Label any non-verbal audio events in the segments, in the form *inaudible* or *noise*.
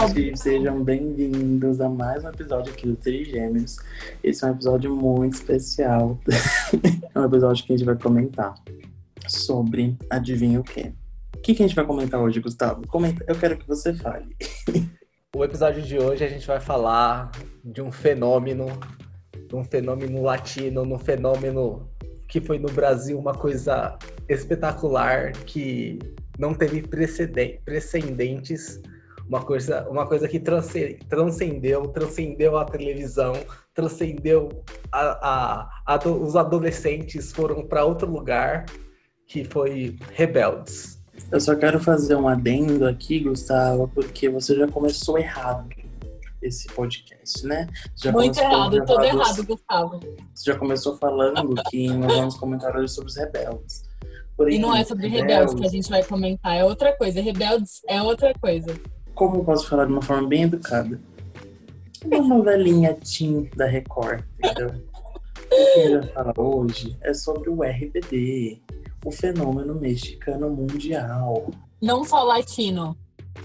gente, sejam bem-vindos a mais um episódio aqui do Trigêmeos. Esse é um episódio muito especial. *laughs* é um episódio que a gente vai comentar sobre adivinha o quê? O que, que a gente vai comentar hoje, Gustavo? Comenta, eu quero que você fale. *laughs* o episódio de hoje a gente vai falar de um fenômeno, de um fenômeno latino, um fenômeno que foi no Brasil uma coisa espetacular que não teve precedentes, uma coisa, uma coisa que transcendeu, transcendeu a televisão, transcendeu a, a, a os adolescentes foram para outro lugar, que foi Rebeldes. Eu só quero fazer um adendo aqui, Gustavo, porque você já começou errado esse podcast, né? Já Muito errado, todo errado, Gustavo. Você já começou falando que nós vamos comentar hoje sobre os rebeldes. Porém, e não é sobre rebeldes, rebeldes que a gente vai comentar, é outra coisa. Rebeldes é outra coisa. Como eu posso falar de uma forma bem educada? Uma novelinha teen da Record, entendeu? o que a gente vai falar hoje é sobre o RBD, o fenômeno mexicano mundial. Não só latino,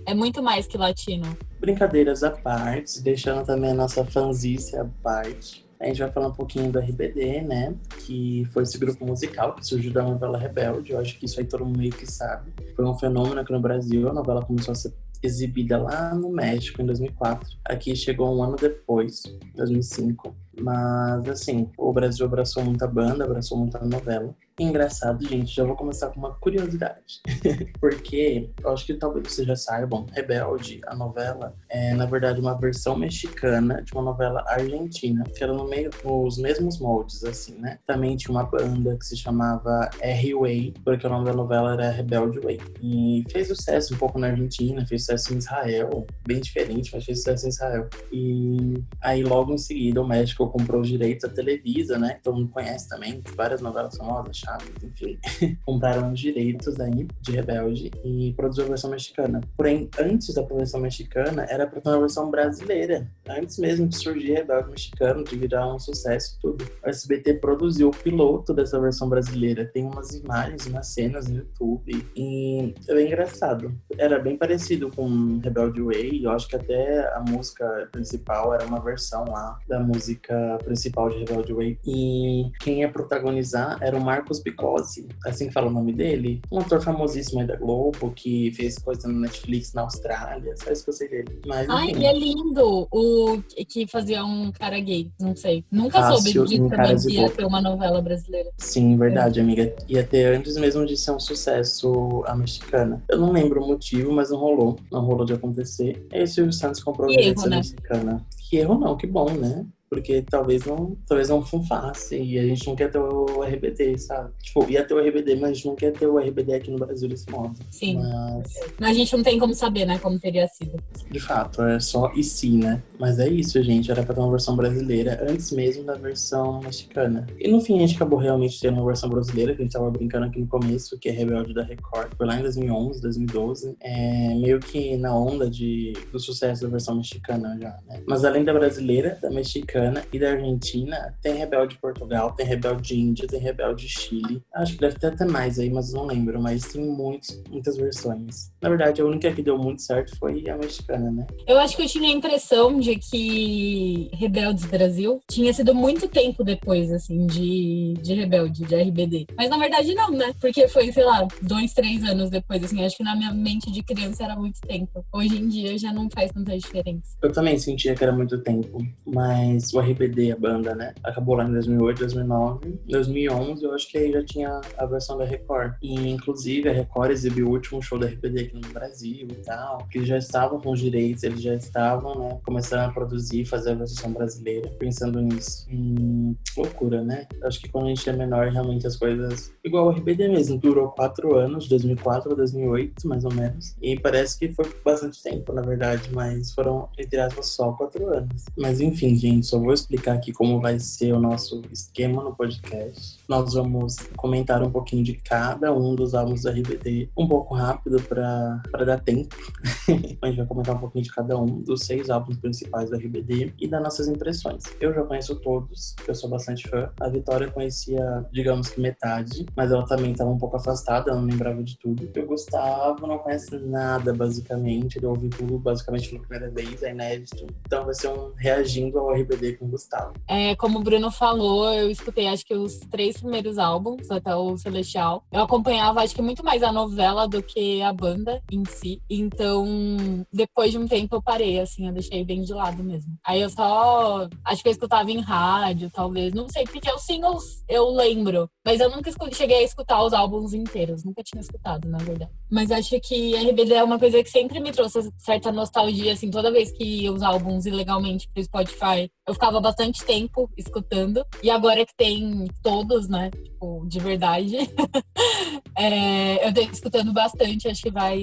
é muito mais que latino. Brincadeiras à parte, deixando também a nossa fanzice à parte. A gente vai falar um pouquinho do RBD, né? Que foi esse grupo musical que surgiu da novela Rebelde. Eu acho que isso aí todo mundo meio que sabe. Foi um fenômeno aqui no Brasil. A novela começou a ser exibida lá no México em 2004. Aqui chegou um ano depois, 2005. Mas, assim, o Brasil abraçou muita banda, abraçou muita novela. Engraçado, gente, já vou começar com uma curiosidade. *laughs* Porque eu acho que talvez vocês já saibam, Rebelde, a novela, é na verdade uma versão mexicana de uma novela argentina, que era no meio os mesmos moldes, assim, né? Também tinha uma banda que se chamava R-Way, porque o nome da novela era Rebelde Way. E fez sucesso um pouco na Argentina, fez sucesso em Israel, bem diferente, mas fez sucesso em Israel. E aí logo em seguida o México comprou os direitos da Televisa, né? Todo mundo conhece também, várias novelas famosas, Chaves, enfim. *laughs* Compraram os direitos aí de Rebelde e produziu a versão mexicana. Porém, antes da versão mexicana, era pra ter uma versão brasileira. Antes mesmo de surgir Rebelde mexicano, de virar um sucesso tudo. O SBT produziu o piloto dessa versão brasileira. Tem umas imagens, umas cenas no YouTube. E é bem engraçado. Era bem parecido com Rebelde Way. Eu acho que até a música principal era uma versão lá da música principal de Rebelde Way. E quem ia protagonizar era o Marcos Bicozzi, assim que fala o nome dele. Um ator famosíssimo aí da Globo, que fez coisa no Netflix na Austrália. Só isso que eu sei dele. Mas, Ai, ele é lindo! O que fazia um cara gay, não sei. Nunca Fácil, soube de também que ia ter uma novela brasileira. Sim, verdade, é. amiga. Ia ter antes mesmo de ser um sucesso a mexicana. Eu não lembro o motivo, mas não rolou. Não rolou de acontecer. E aí o Silvio Santos comprou a né? mexicana. Que erro não, que bom, né? Porque talvez não, talvez não funfasse e a gente não quer ter o RBD, sabe? Tipo, ia ter o RBD, mas a gente não quer ter o RBD aqui no Brasil desse modo. Sim. Mas... mas a gente não tem como saber, né, como teria sido. De fato, é só e se, né? Mas é isso, gente, era pra ter uma versão brasileira antes mesmo da versão mexicana. E no fim a gente acabou realmente tendo uma versão brasileira, que a gente tava brincando aqui no começo, que é Rebelde da Record. Foi lá em 2011, 2012. É meio que na onda de, do sucesso da versão mexicana já, né? Mas além da brasileira, da mexicana E da Argentina, tem Rebelde Portugal, tem Rebelde Índia, tem Rebelde Chile. Acho que deve ter até mais aí, mas não lembro. Mas tem muitos, muitas versões. Na verdade, a única que deu muito certo foi a mexicana, né? Eu acho que eu tinha a impressão de que Rebeldes Brasil tinha sido muito tempo depois, assim, de, de Rebelde, de RBD. Mas na verdade não, né? Porque foi, sei lá, dois, três anos depois, assim. Acho que na minha mente de criança era muito tempo. Hoje em dia já não faz tanta diferença. Eu também sentia que era muito tempo, mas o RBD, a banda, né? Acabou lá em 2008, 2009. 2011, eu acho que aí já tinha a versão da Record. E, inclusive, a Record exibiu o último show da RBD aqui no Brasil e tal. Que já estavam com os direitos, eles já estavam, né? Começando a produzir, fazer a versão brasileira, pensando nisso. Hum, loucura, né? Acho que quando a gente é menor, realmente as coisas... Igual o RBD mesmo, durou quatro anos, 2004 a 2008, mais ou menos. E parece que foi bastante tempo, na verdade, mas foram, entre aspas, só quatro anos. Mas, enfim, gente, só vou explicar aqui como vai ser o nosso esquema no podcast. Nós vamos comentar um pouquinho de cada um dos álbuns da RBD, um pouco rápido para dar tempo. *laughs* a gente vai comentar um pouquinho de cada um dos seis álbuns principais da RBD e das nossas impressões. Eu já conheço todos, eu sou bastante fã. A Vitória conhecia, digamos que metade, mas ela também estava um pouco afastada, ela não lembrava de tudo. Eu Gustavo não conhece nada, basicamente. Ele ouviu tudo basicamente pela primeira vez, é inédito. Então vai ser um reagindo ao RBD com o Gustavo. É, como o Bruno falou, eu escutei acho que os três primeiros álbuns, até o Celestial. Eu acompanhava acho que muito mais a novela do que a banda em si. Então, depois de um tempo eu parei, assim, eu deixei bem de lado mesmo. Aí eu só acho que eu escutava em rádio, talvez. Não sei, porque os singles eu lembro. Mas eu nunca cheguei a escutar os álbuns inteiros. Nunca tinha escutado, na verdade. Mas acho que RBD é uma coisa que sempre me trouxe certa nostalgia, assim, toda vez que ia os álbuns ilegalmente pro Spotify, eu ficava bastante tempo escutando. E agora que tem todos, né, tipo, de verdade, *laughs* é, eu tô escutando bastante. Acho que vai,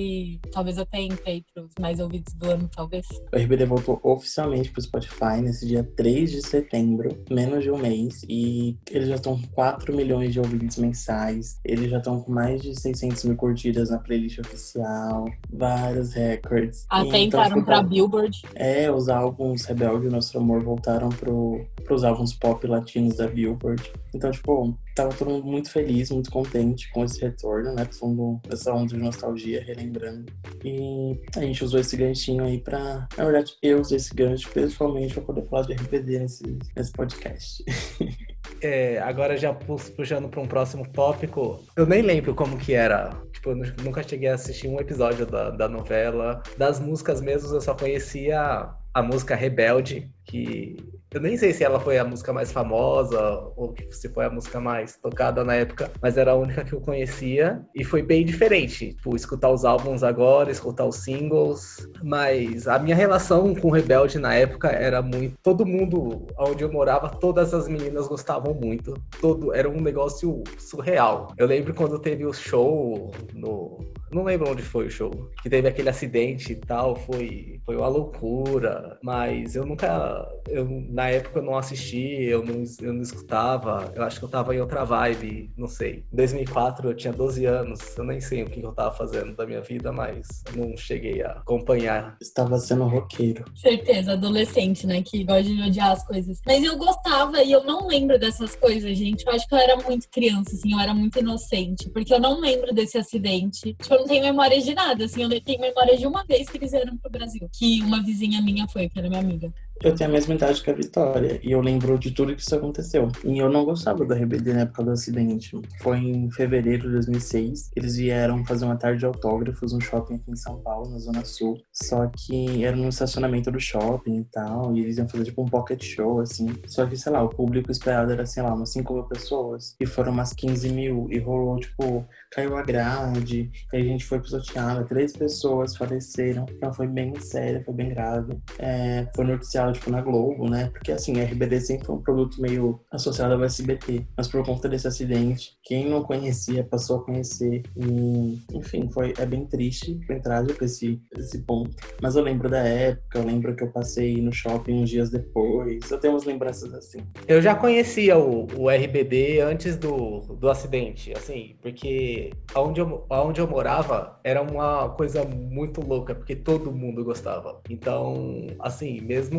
talvez até entre aí pros mais ouvidos do ano, talvez. O RBD voltou oficialmente pro Spotify nesse dia 3 de setembro, menos de um mês, e eles já estão com 4 milhões de ouvintes mensais, eles já estão com mais de 600 mil curtidas na playlist oficial, vários records. Até então, entraram tipo, pra Billboard. É, os álbuns Rebelde e Nosso Amor voltaram pro, pros álbuns pop latinos da Billboard. Então, tipo, tava todo mundo muito feliz, muito contente com esse retorno, né? Fundo dessa onda de nostalgia, relembrando. E a gente usou esse ganchinho aí pra. Na verdade, eu usei esse gancho principalmente pra poder falar de RPD nesse, nesse podcast. *laughs* É, agora já puxando para um próximo tópico, eu nem lembro como que era. Tipo, eu nunca cheguei a assistir um episódio da, da novela. Das músicas mesmo, eu só conhecia a música Rebelde, que eu nem sei se ela foi a música mais famosa ou se foi a música mais tocada na época, mas era a única que eu conhecia e foi bem diferente. Tipo, escutar os álbuns agora, escutar os singles. Mas a minha relação com Rebelde na época era muito. Todo mundo onde eu morava, todas as meninas gostavam muito. Todo era um negócio surreal. Eu lembro quando teve o show no. Não lembro onde foi o show. Que teve aquele acidente e tal. Foi, foi uma loucura. Mas eu nunca. Eu, na época eu não assisti, eu não, eu não escutava, eu acho que eu tava em outra vibe, não sei. Em 2004 eu tinha 12 anos, eu nem sei o que eu tava fazendo da minha vida, mas não cheguei a acompanhar. Estava sendo roqueiro. Certeza, adolescente, né, que gosta de odiar as coisas. Mas eu gostava e eu não lembro dessas coisas, gente. Eu acho que eu era muito criança, assim, eu era muito inocente, porque eu não lembro desse acidente. Tipo, eu não tenho memória de nada, assim, eu tenho memória de uma vez que eles vieram pro Brasil, que uma vizinha minha foi, que era minha amiga. Eu tenho a mesma idade que a Vitória e eu lembro de tudo que isso aconteceu. E eu não gostava da RBD na época do acidente. Foi em fevereiro de 2006. Eles vieram fazer uma tarde de autógrafos no shopping aqui em São Paulo, na Zona Sul. Só que era no estacionamento do shopping e tal. E eles iam fazer tipo um pocket show, assim. Só que, sei lá, o público esperado era, sei lá, umas 5 mil pessoas. E foram umas 15 mil. E rolou, tipo, caiu a grade. E a gente foi pisoteada. Três pessoas faleceram. Então foi bem sério, foi bem grave. É, foi noticiado tipo, na Globo, né? Porque, assim, a RBD sempre foi um produto meio associado ao SBT. Mas por conta desse acidente, quem não conhecia passou a conhecer. E, enfim, foi, é bem triste, bem trágico esse, esse ponto. Mas eu lembro da época, eu lembro que eu passei no shopping uns dias depois. Eu tenho umas lembranças assim. Eu já conhecia o, o RBD antes do, do acidente, assim, porque aonde eu, aonde eu morava era uma coisa muito louca, porque todo mundo gostava. Então, assim, mesmo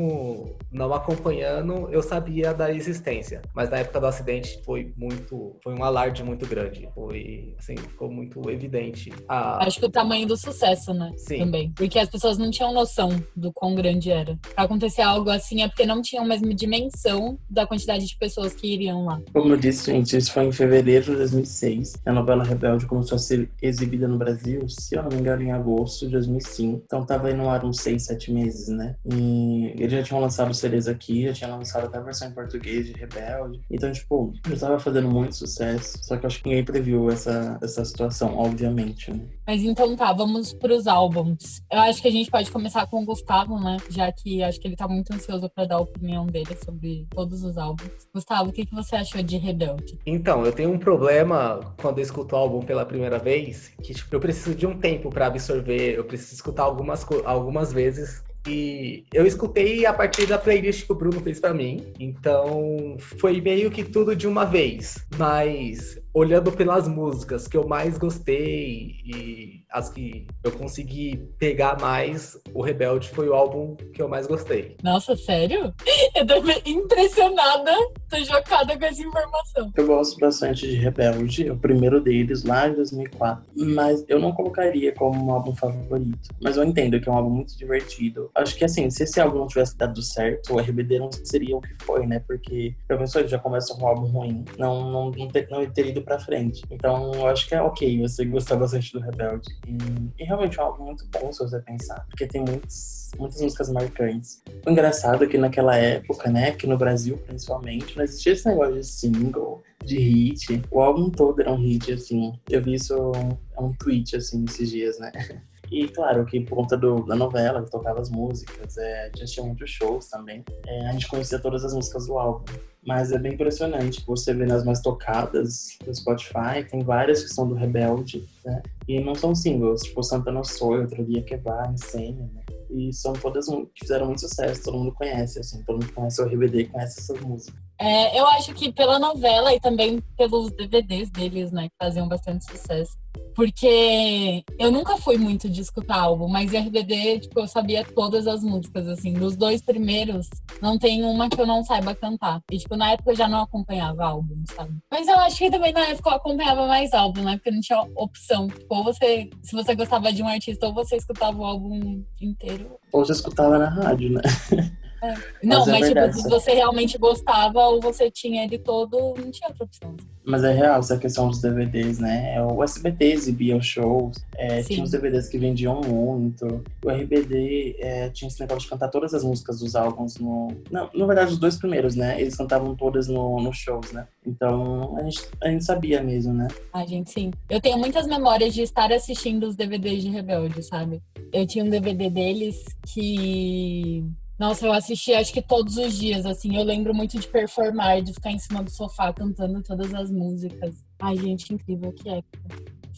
não acompanhando, eu sabia da existência. Mas na época do acidente foi muito. Foi um alarde muito grande. Foi, assim, ficou muito evidente. A... Acho que o tamanho do sucesso, né? Sim. Também. Porque as pessoas não tinham noção do quão grande era. Pra acontecer algo assim é porque não tinham a mesma dimensão da quantidade de pessoas que iriam lá. Como eu disse, gente, isso foi em fevereiro de 2006. A novela Rebelde começou a ser exibida no Brasil, se eu não me engano, em agosto de 2005. Então tava aí no ar uns 6, 7 meses, né? E ele já tinham lançado CDs aqui, já tinha lançado até a versão em português de Rebelde. Então, tipo, já tava fazendo muito sucesso. Só que eu acho que ninguém previu essa, essa situação, obviamente, né? Mas então tá, vamos pros álbuns. Eu acho que a gente pode começar com o Gustavo, né? Já que acho que ele tá muito ansioso para dar a opinião dele sobre todos os álbuns. Gustavo, o que, que você achou de Rebelde? Então, eu tenho um problema quando eu escuto o álbum pela primeira vez, que tipo, eu preciso de um tempo para absorver, eu preciso escutar algumas, algumas vezes E eu escutei a partir da playlist que o Bruno fez para mim. Então foi meio que tudo de uma vez. Mas olhando pelas músicas que eu mais gostei e as que eu consegui pegar mais, o Rebelde foi o álbum que eu mais gostei. Nossa, sério? *laughs* Eu tô impressionada, tô chocada com essa informação. Eu gosto bastante de Rebelde, o primeiro deles, lá em 2004. Mas eu não colocaria como um álbum favorito. Mas eu entendo que é um álbum muito divertido. Acho que assim, se esse álbum não tivesse dado certo, o RBD não seria o que foi, né? Porque a pessoa já começa com um álbum ruim. Não, não, não, ter, não ter ido pra frente. Então eu acho que é ok você gostar bastante do Rebelde. E, e realmente é um álbum muito bom se você pensar. Porque tem muitos, muitas músicas marcantes. O engraçado é que naquela época, né? Aqui no Brasil principalmente, não existia esse negócio de single, de hit. O álbum todo era um hit, assim. Eu vi isso é um tweet, assim, esses dias, né? *laughs* E claro que por conta do, da novela, que tocava as músicas, é, já tinha muitos shows também, é, a gente conhecia todas as músicas do álbum. Mas é bem impressionante, você vê nas mais tocadas do Spotify, tem várias que são do Rebelde, né? E não são singles, tipo Santana Soy, outro dia que vai, Insênia, né? E são todas que fizeram muito sucesso, todo mundo conhece, assim, todo mundo conhece o RBD conhece essas músicas. É, eu acho que pela novela e também pelos DVDs deles, né, que faziam bastante sucesso. Porque eu nunca fui muito de escutar álbum, mas RBD, tipo, eu sabia todas as músicas, assim. Dos dois primeiros, não tem uma que eu não saiba cantar. E, tipo, na época eu já não acompanhava álbum, sabe? Mas eu acho que também na época eu acompanhava mais álbum, né? Porque não tinha opção. Tipo, ou você, se você gostava de um artista, ou você escutava o álbum inteiro. Ou você escutava na rádio, né? *laughs* É. Não, mas, é mas tipo, se você realmente gostava ou você tinha ele todo, não tinha outra opção. Mas é real essa questão dos DVDs, né? O SBT exibia os shows, é, tinha os DVDs que vendiam muito. O RBD é, tinha esse negócio de cantar todas as músicas dos álbuns no. Não, na verdade, os dois primeiros, né? Eles cantavam todas nos no shows, né? Então a gente, a gente sabia mesmo, né? A gente sim. Eu tenho muitas memórias de estar assistindo os DVDs de Rebelde, sabe? Eu tinha um DVD deles que nossa, eu assisti acho que todos os dias, assim. Eu lembro muito de performar, de ficar em cima do sofá cantando todas as músicas. Ai, gente, incrível, que época.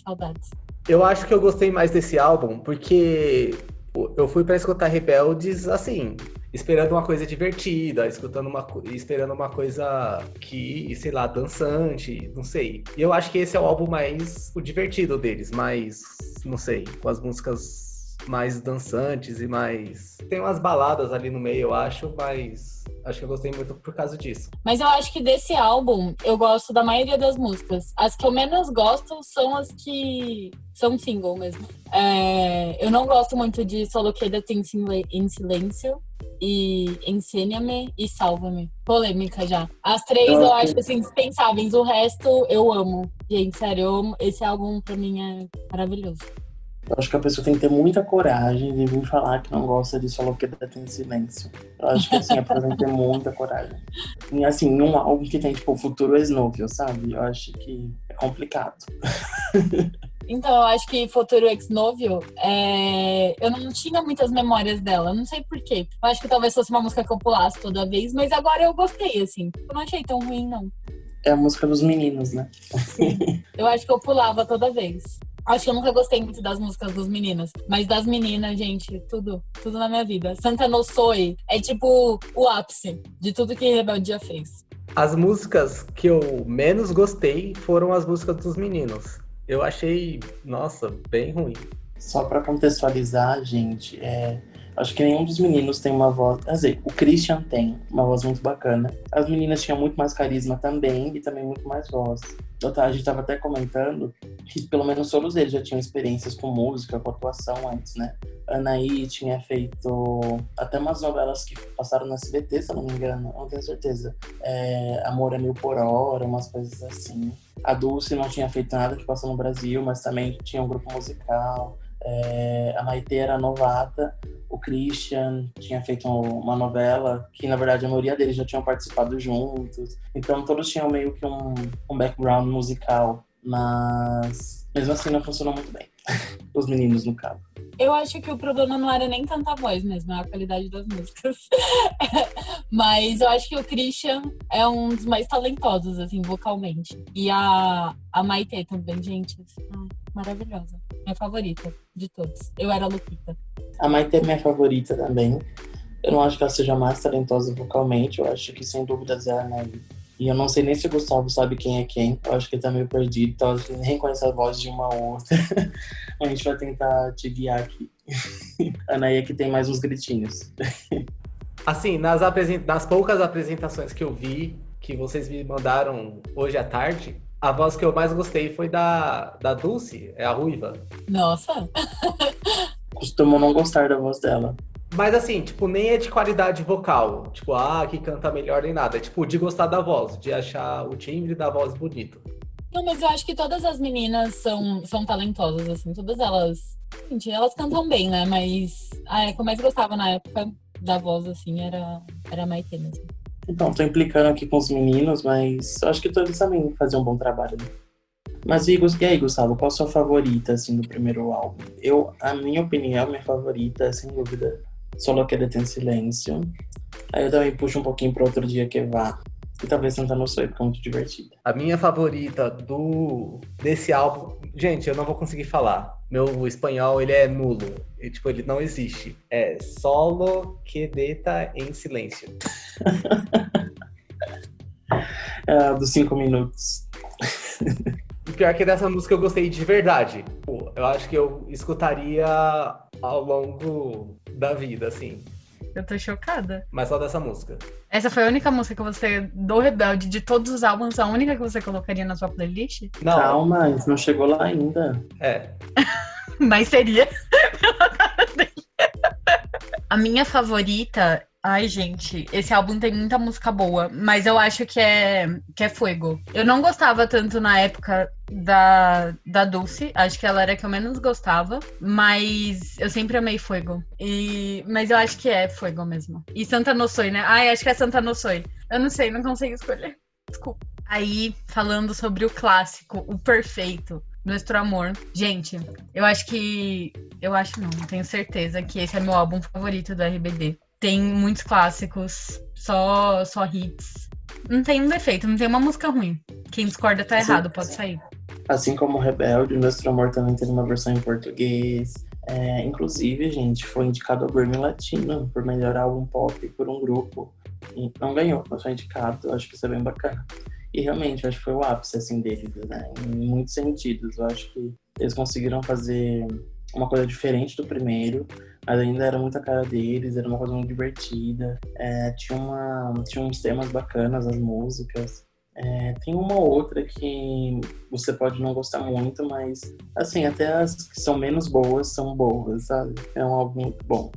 Saudades. Eu acho que eu gostei mais desse álbum porque eu fui para escutar Rebeldes, assim, esperando uma coisa divertida, escutando uma, esperando uma coisa que, sei lá, dançante, não sei. E eu acho que esse é o álbum mais o divertido deles, mais, não sei, com as músicas mais dançantes e mais. Tem umas baladas ali no meio, eu acho, mas acho que eu gostei muito por causa disso. Mas eu acho que desse álbum eu gosto da maioria das músicas. As que eu menos gosto são as que são single mesmo. É... eu não gosto muito de Solo Queda em Silêncio e Ensina-me e Salva-me. Polêmica já. As três eu, eu acho assim, dispensáveis. O resto eu amo. Gente, sério, eu amo. esse álbum pra mim é maravilhoso. Eu acho que a pessoa tem que ter muita coragem de vir falar que não gosta de solo que tem silêncio. Eu acho que assim, a pessoa tem que ter muita coragem. E assim, num álbum que tem, tipo, futuro ex-novel, sabe? Eu acho que é complicado. *laughs* Então, eu acho que Futuro Ex Novel, é... eu não tinha muitas memórias dela, não sei porquê. Eu acho que talvez fosse uma música que eu pulasse toda vez, mas agora eu gostei, assim. Eu não achei tão ruim, não. É a música dos meninos, né? Sim. Eu acho que eu pulava toda vez. Acho que eu nunca gostei muito das músicas dos meninos. Mas das meninas, gente, tudo. Tudo na minha vida. Santa No Soy é tipo o ápice de tudo que Rebeldia fez. As músicas que eu menos gostei foram as músicas dos meninos. Eu achei, nossa, bem ruim. Só para contextualizar, gente, é, acho que nenhum dos meninos tem uma voz. Quer dizer, o Christian tem uma voz muito bacana. As meninas tinham muito mais carisma também e também muito mais voz a gente estava até comentando que pelo menos todos eles já tinham experiências com música, com atuação antes, né? Anaí tinha feito até umas novelas que passaram no SBT, se eu não me engano, não tenho certeza. É, Amor é Mil por Hora, umas coisas assim. A Dulce não tinha feito nada que passou no Brasil, mas também tinha um grupo musical. É, a Maite era novata, o Christian tinha feito uma novela que, na verdade, a maioria deles já tinham participado juntos. Então, todos tinham meio que um, um background musical, mas mesmo assim não funcionou muito bem. Os meninos, no caso. Eu acho que o problema não era nem tanta voz mesmo, é a qualidade das músicas. *laughs* Mas eu acho que o Christian é um dos mais talentosos, assim, vocalmente. E a, a Maite também, gente. Ai, maravilhosa. Minha favorita de todos. Eu era a Lupita. A Maite é minha favorita também. Eu não acho que ela seja mais talentosa vocalmente. Eu acho que, sem dúvidas, é a Anaí. E eu não sei nem se o Gustavo sabe quem é quem. Eu acho que ele tá meio perdido, então ele nem reconhece a voz de uma ou outra. *laughs* a gente vai tentar te guiar aqui. a Anaí é que tem mais uns gritinhos. Assim, nas, nas poucas apresentações que eu vi, que vocês me mandaram hoje à tarde, a voz que eu mais gostei foi da, da Dulce, é a Ruiva. Nossa! Costumo não gostar da voz dela. Mas assim, tipo, nem é de qualidade vocal. Tipo, ah, que canta melhor nem nada. É tipo, de gostar da voz, de achar o timbre da voz bonito. Não, mas eu acho que todas as meninas são, são talentosas, assim. Todas elas. Gente, elas cantam bem, né? Mas a que eu mais gostava na época da voz, assim, era, era a Maite mesmo. Então, tô implicando aqui com os meninos, mas eu acho que todos também faziam um bom trabalho, né? Mas e, e aí, Gustavo, qual a sua favorita, assim, do primeiro álbum? Eu, a minha opinião, minha favorita, sem dúvida, Solo Quédate em Silêncio. Aí eu também puxo um pouquinho para outro dia que vá. E talvez Santa No Soy, porque é muito divertida. A minha favorita do desse álbum... Gente, eu não vou conseguir falar. Meu espanhol, ele é nulo. E, tipo, ele não existe. É Solo Quédate em Silêncio. *laughs* é, dos cinco minutos. *laughs* O pior é que dessa música eu gostei de verdade. Eu acho que eu escutaria ao longo da vida, assim. Eu tô chocada. Mas só dessa música. Essa foi a única música que você, do Rebelde, de todos os álbuns, a única que você colocaria na sua playlist? Não. Calma, isso não chegou lá ainda. É. *laughs* Mas seria. *laughs* a minha favorita Ai, gente, esse álbum tem muita música boa, mas eu acho que é, que é Fuego. Eu não gostava tanto na época da, da Dulce, acho que ela era a que eu menos gostava, mas eu sempre amei Fuego. E, mas eu acho que é Fuego mesmo. E Santa Noçoi, né? Ai, acho que é Santa Noçoi. Eu não sei, não consigo escolher. Desculpa. Aí, falando sobre o clássico, o perfeito, Nuestro Amor. Gente, eu acho que. Eu acho não, tenho certeza que esse é meu álbum favorito do RBD tem muitos clássicos, só, só hits. Não tem um defeito, não tem uma música ruim. Quem discorda tá assim, errado, pode sair. Assim como Rebelde, o Nosso Amor também tem uma versão em português. É, inclusive, gente, foi indicado ao Grammy Latino por melhor álbum pop por um grupo. E não ganhou, mas foi indicado. Acho que isso é bem bacana. E realmente, acho que foi o ápice assim, deles, né? Em muitos sentidos. Eu acho que eles conseguiram fazer uma coisa diferente do primeiro, mas ainda era muita cara deles, era uma coisa muito divertida. É, tinha, uma, tinha uns temas bacanas, as músicas. É, tem uma outra que você pode não gostar muito, mas assim, até as que são menos boas são boas, sabe? É um álbum muito bom.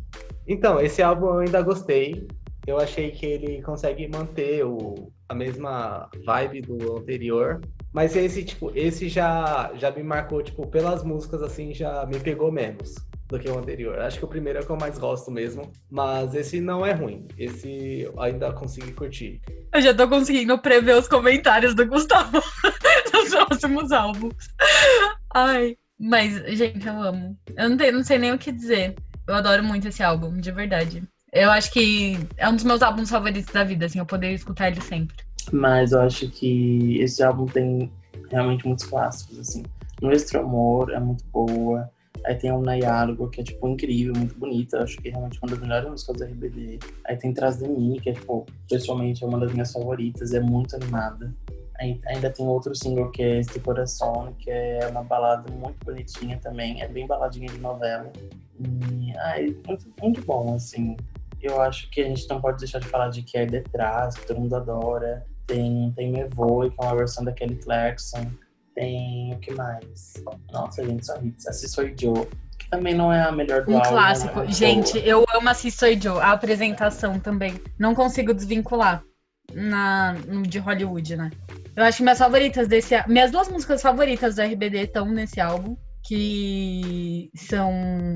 Então, esse álbum eu ainda gostei. Eu achei que ele consegue manter o, a mesma vibe do anterior. Mas esse, tipo, esse já, já me marcou, tipo, pelas músicas, assim, já me pegou menos do que o anterior. Acho que o primeiro é o que eu mais gosto mesmo, mas esse não é ruim. Esse eu ainda consegui curtir. Eu já tô conseguindo prever os comentários do Gustavo *laughs* nos próximos álbuns. Ai, mas, gente, eu amo. Eu não, tenho, não sei nem o que dizer. Eu adoro muito esse álbum, de verdade. Eu acho que é um dos meus álbuns favoritos da vida, assim, eu poder escutar ele sempre. Mas eu acho que esse álbum tem realmente muitos clássicos, assim. Nuestro Amor é muito boa. Aí tem o Nayargo, que é, tipo, incrível, muito bonita. Acho que é realmente uma das melhores músicas da RBD. Aí tem Traz de Mim, que é, tipo, pessoalmente é uma das minhas favoritas. É muito animada. Aí, ainda tem outro single que é Este Coração, que é uma balada muito bonitinha também. É bem baladinha de novela. E, ai, muito, muito bom, assim. Eu acho que a gente não pode deixar de falar de Que é Detrás, que todo mundo adora. Tem, tem Me Voe, que é uma versão da Kelly Clarkson. Tem o que mais? Nossa, gente, só hits. Assi Soy Joe, que também não é a melhor do um álbum. Um clássico. É gente, boa. eu amo Soy Joe. A apresentação também. Não consigo desvincular na, no de Hollywood, né? Eu acho que minhas favoritas desse... Minhas duas músicas favoritas do RBD estão nesse álbum, que são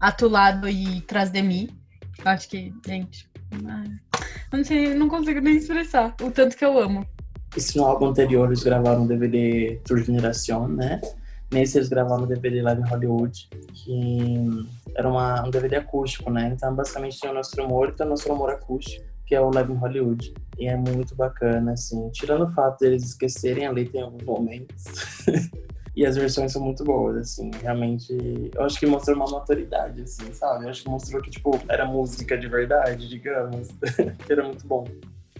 Atulado e Traz de Mim. Eu acho que, gente... Não, sei, não consigo nem expressar o tanto que eu amo. Esse no álbum anterior eles gravaram o DVD Tour Generación, né? Nesse eles gravaram o DVD Live em Hollywood, que era uma, um DVD acústico, né? Então basicamente tinha o Nosso Amor e tem o Nosso Amor acústico, que é o Live em Hollywood. E é muito bacana, assim. Tirando o fato deles esquecerem a letra em alguns momentos. *laughs* E as versões são muito boas, assim, realmente. Eu acho que mostrou uma maturidade, assim, sabe? Eu acho que mostrou que, tipo, era música de verdade, digamos. *laughs* era muito bom.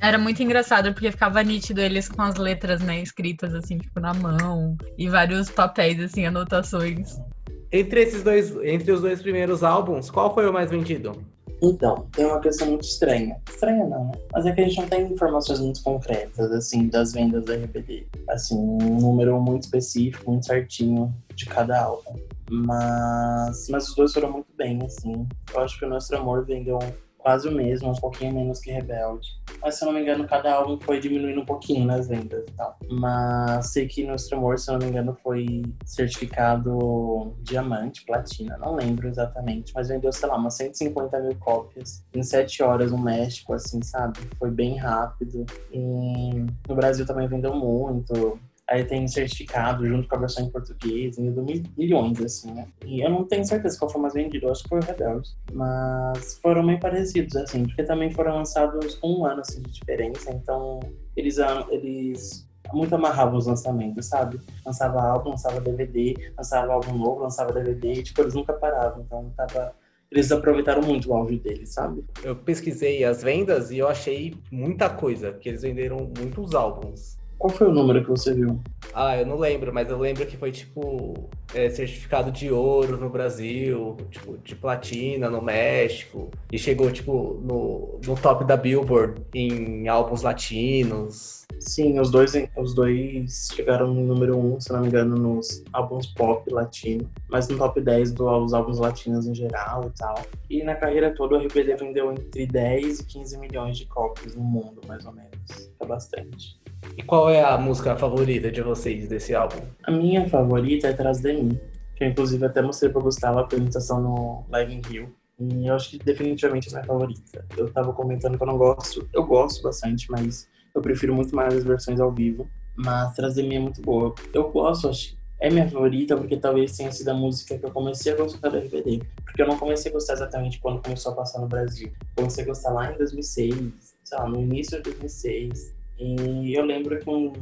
Era muito engraçado, porque ficava nítido eles com as letras, né, escritas, assim, tipo, na mão. E vários papéis, assim, anotações. Entre esses dois, entre os dois primeiros álbuns, qual foi o mais vendido? Então, tem uma questão muito estranha. Estranha não, né? Mas é que a gente não tem informações muito concretas, assim, das vendas da RBD. Assim, um número muito específico, muito certinho de cada álbum. Mas, mas os dois foram muito bem, assim. Eu acho que o Nosso Amor vendeu quase o mesmo, um pouquinho menos que Rebelde. Mas se eu não me engano, cada álbum foi diminuindo um pouquinho nas vendas e tal. Mas sei que Nostro Amor, se eu não me engano, foi certificado diamante, platina, não lembro exatamente, mas vendeu, sei lá, umas 150 mil cópias em 7 horas no México, assim, sabe? Foi bem rápido. E no Brasil também vendeu muito. Aí tem certificado junto com a versão em português, indo milhões, assim, né? E eu não tenho certeza qual foi mais vendido, acho que foi o Rebelde. Mas foram bem parecidos, assim, porque também foram lançados com um ano assim, de diferença, então eles, eles muito amarravam os lançamentos, sabe? Lançava álbum, lançava DVD, lançava álbum novo, lançava DVD, tipo, eles nunca paravam, então tava eles aproveitaram muito o auge deles, sabe? Eu pesquisei as vendas e eu achei muita coisa, que eles venderam muitos álbuns. Qual foi o número que você viu? Ah, eu não lembro, mas eu lembro que foi tipo é, certificado de ouro no Brasil, tipo, de platina no México, e chegou tipo no, no top da Billboard em álbuns latinos. Sim, os dois, os dois chegaram no número um, se não me engano, nos álbuns pop latino, mas no top 10 dos álbuns latinos em geral e tal. E na carreira toda o RBD vendeu entre 10 e 15 milhões de cópias no mundo, mais ou menos. É bastante. E qual é a música favorita de vocês desse álbum? A minha favorita é Traz de Mim, que eu inclusive até mostrei pra Gustavo a apresentação no Live in Rio. E eu acho que definitivamente é a minha favorita. Eu tava comentando que eu não gosto, eu gosto bastante, mas eu prefiro muito mais as versões ao vivo. Mas Traz de Mim é muito boa. Eu gosto, acho é minha favorita porque talvez tenha sido a música que eu comecei a gostar do RBD. Porque eu não comecei a gostar exatamente quando começou a passar no Brasil. comecei a gostar lá em 2006, sei lá, no início de 2006. E eu lembro que um,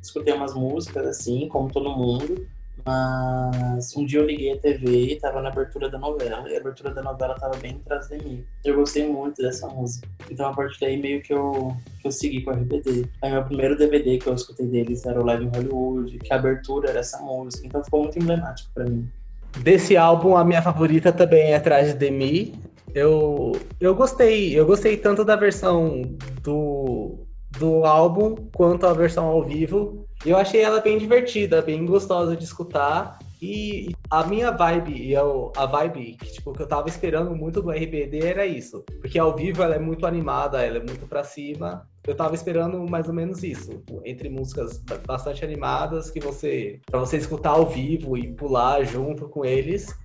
escutei umas músicas assim, como todo mundo, mas um dia eu liguei a TV e tava na abertura da novela, e a abertura da novela tava bem atrás de mim. Eu gostei muito dessa música. Então a partir daí meio que eu, que eu segui com a RBD. Aí meu primeiro DVD que eu escutei deles era o Live in Hollywood, que a abertura era essa música, então ficou muito emblemático para mim. Desse álbum, a minha favorita também é Atrás de Mim. Eu, eu gostei, eu gostei tanto da versão do do álbum quanto a versão ao vivo. Eu achei ela bem divertida, bem gostosa de escutar. E a minha vibe, e eu, a vibe que, tipo, que eu tava esperando muito do RBD era isso. Porque ao vivo ela é muito animada, ela é muito pra cima. Eu tava esperando mais ou menos isso. Entre músicas bastante animadas, que você. para você escutar ao vivo e pular junto com eles.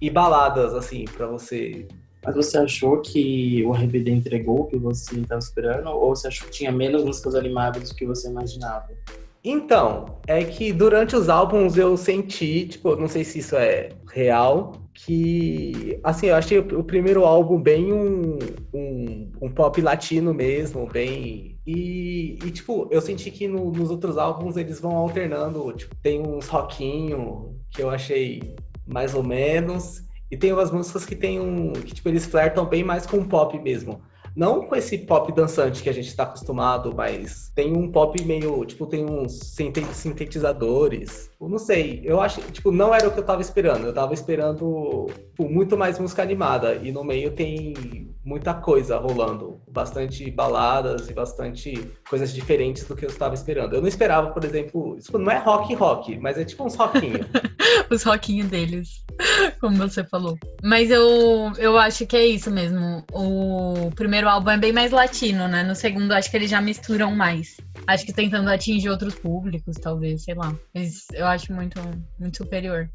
E baladas, assim, para você mas você achou que o RBD entregou o que você estava esperando? Ou você achou que tinha menos músicas animadas do que você imaginava? Então, é que durante os álbuns eu senti, tipo, não sei se isso é real, que, assim, eu achei o primeiro álbum bem um, um, um pop latino mesmo, bem... E, e tipo, eu senti que no, nos outros álbuns eles vão alternando, tipo, tem uns rockinho que eu achei mais ou menos, e tem umas músicas que tem um. que tipo, eles flertam bem mais com pop mesmo. Não com esse pop dançante que a gente está acostumado, mas tem um pop meio. Tipo, tem uns sintetizadores. Eu não sei. Eu acho. Tipo, não era o que eu tava esperando. Eu tava esperando tipo, muito mais música animada. E no meio tem muita coisa rolando. Bastante baladas e bastante coisas diferentes do que eu estava esperando. Eu não esperava, por exemplo, isso não é rock rock, mas é tipo uns rockinhos. *laughs* Os rockinhos deles, como você falou. Mas eu, eu acho que é isso mesmo. O primeiro álbum é bem mais latino, né? No segundo, acho que eles já misturam mais. Acho que tentando atingir outros públicos, talvez, sei lá. Mas eu acho muito, muito superior.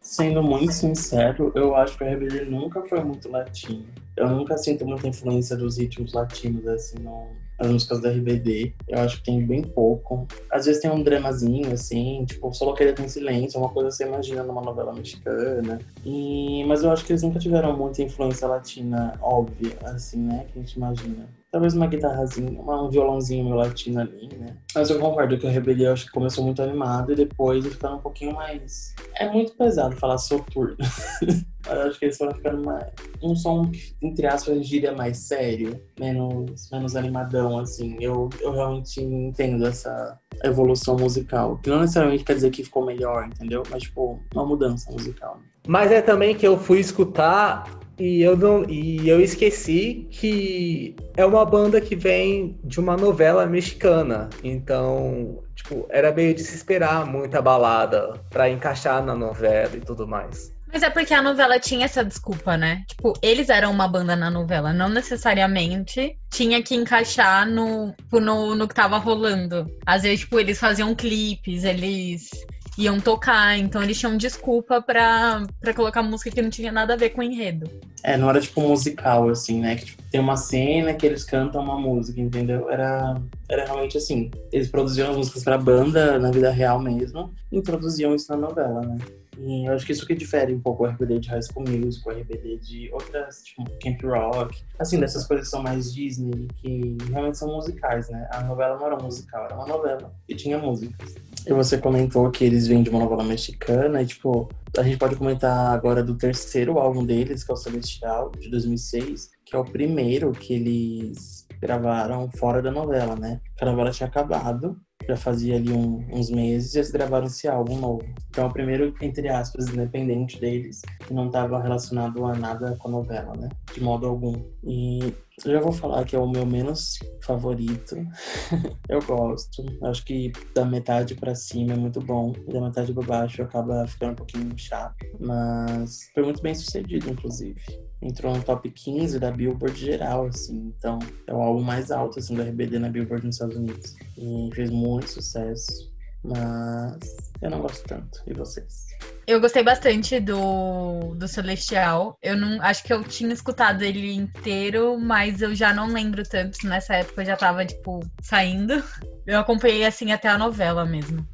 Sendo muito sincero, eu acho que o RBD nunca foi muito latino. Eu nunca sinto muita influência dos ritmos latinos, assim, no, as músicas da RBD. Eu acho que tem bem pouco. Às vezes tem um dramazinho, assim, tipo, Só Queria em Silêncio, uma coisa que você imagina numa novela mexicana. E... Mas eu acho que eles nunca tiveram muita influência latina óbvia, assim, né? Que a gente imagina. Talvez uma guitarrazinha, um violãozinho meu latino ali, né? Mas eu concordo que o Rebelião acho que começou muito animado e depois ficando um pouquinho mais. É muito pesado falar soturno. *laughs* Mas acho que eles foram ficando mais. Um som, entre aspas, diria mais sério, menos, menos animadão, assim. Eu, eu realmente entendo essa evolução musical. Que não necessariamente quer dizer que ficou melhor, entendeu? Mas, tipo, uma mudança musical. Mas é também que eu fui escutar e eu não e eu esqueci que é uma banda que vem de uma novela mexicana. Então, tipo, era meio de se esperar muita balada para encaixar na novela e tudo mais. Mas é porque a novela tinha essa desculpa, né? Tipo, eles eram uma banda na novela, não necessariamente tinha que encaixar no, no, no que tava rolando. Às vezes, tipo, eles faziam clipes, eles iam tocar, então eles tinham desculpa pra colocar música que não tinha nada a ver com o enredo. É, não era tipo musical, assim, né? Que tipo, tem uma cena que eles cantam uma música, entendeu? Era, era realmente assim. Eles produziam as músicas pra banda na vida real mesmo e introduziam isso na novela, né? E eu acho que isso que difere um pouco o RBD de High School Music, o RBD de outras, tipo, Camp Rock, assim, dessas coisas que são mais Disney, que realmente são musicais, né? A novela não era musical, era uma novela e tinha músicas. E você comentou que eles vêm de uma novela mexicana, e tipo, a gente pode comentar agora do terceiro álbum deles, que é o Celestial, de 2006, que é o primeiro que eles gravaram fora da novela, né? A novela tinha acabado, já fazia ali um, uns meses e eles gravaram esse álbum novo. Então é o primeiro, entre aspas, independente deles, que não estava relacionado a nada com a novela, né? De modo algum. E eu já vou falar que é o meu menos favorito. *laughs* eu gosto. Acho que da metade para cima é muito bom. E da metade para baixo acaba ficando um pouquinho chato. Mas foi muito bem sucedido, inclusive entrou no top 15 da Billboard geral, assim. Então, é o álbum mais alto, assim, do RBD na Billboard nos Estados Unidos. E fez muito sucesso. Mas eu não gosto tanto. E vocês? Eu gostei bastante do, do Celestial. Eu não acho que eu tinha escutado ele inteiro, mas eu já não lembro tanto. Nessa época eu já tava, tipo, saindo. Eu acompanhei assim até a novela mesmo.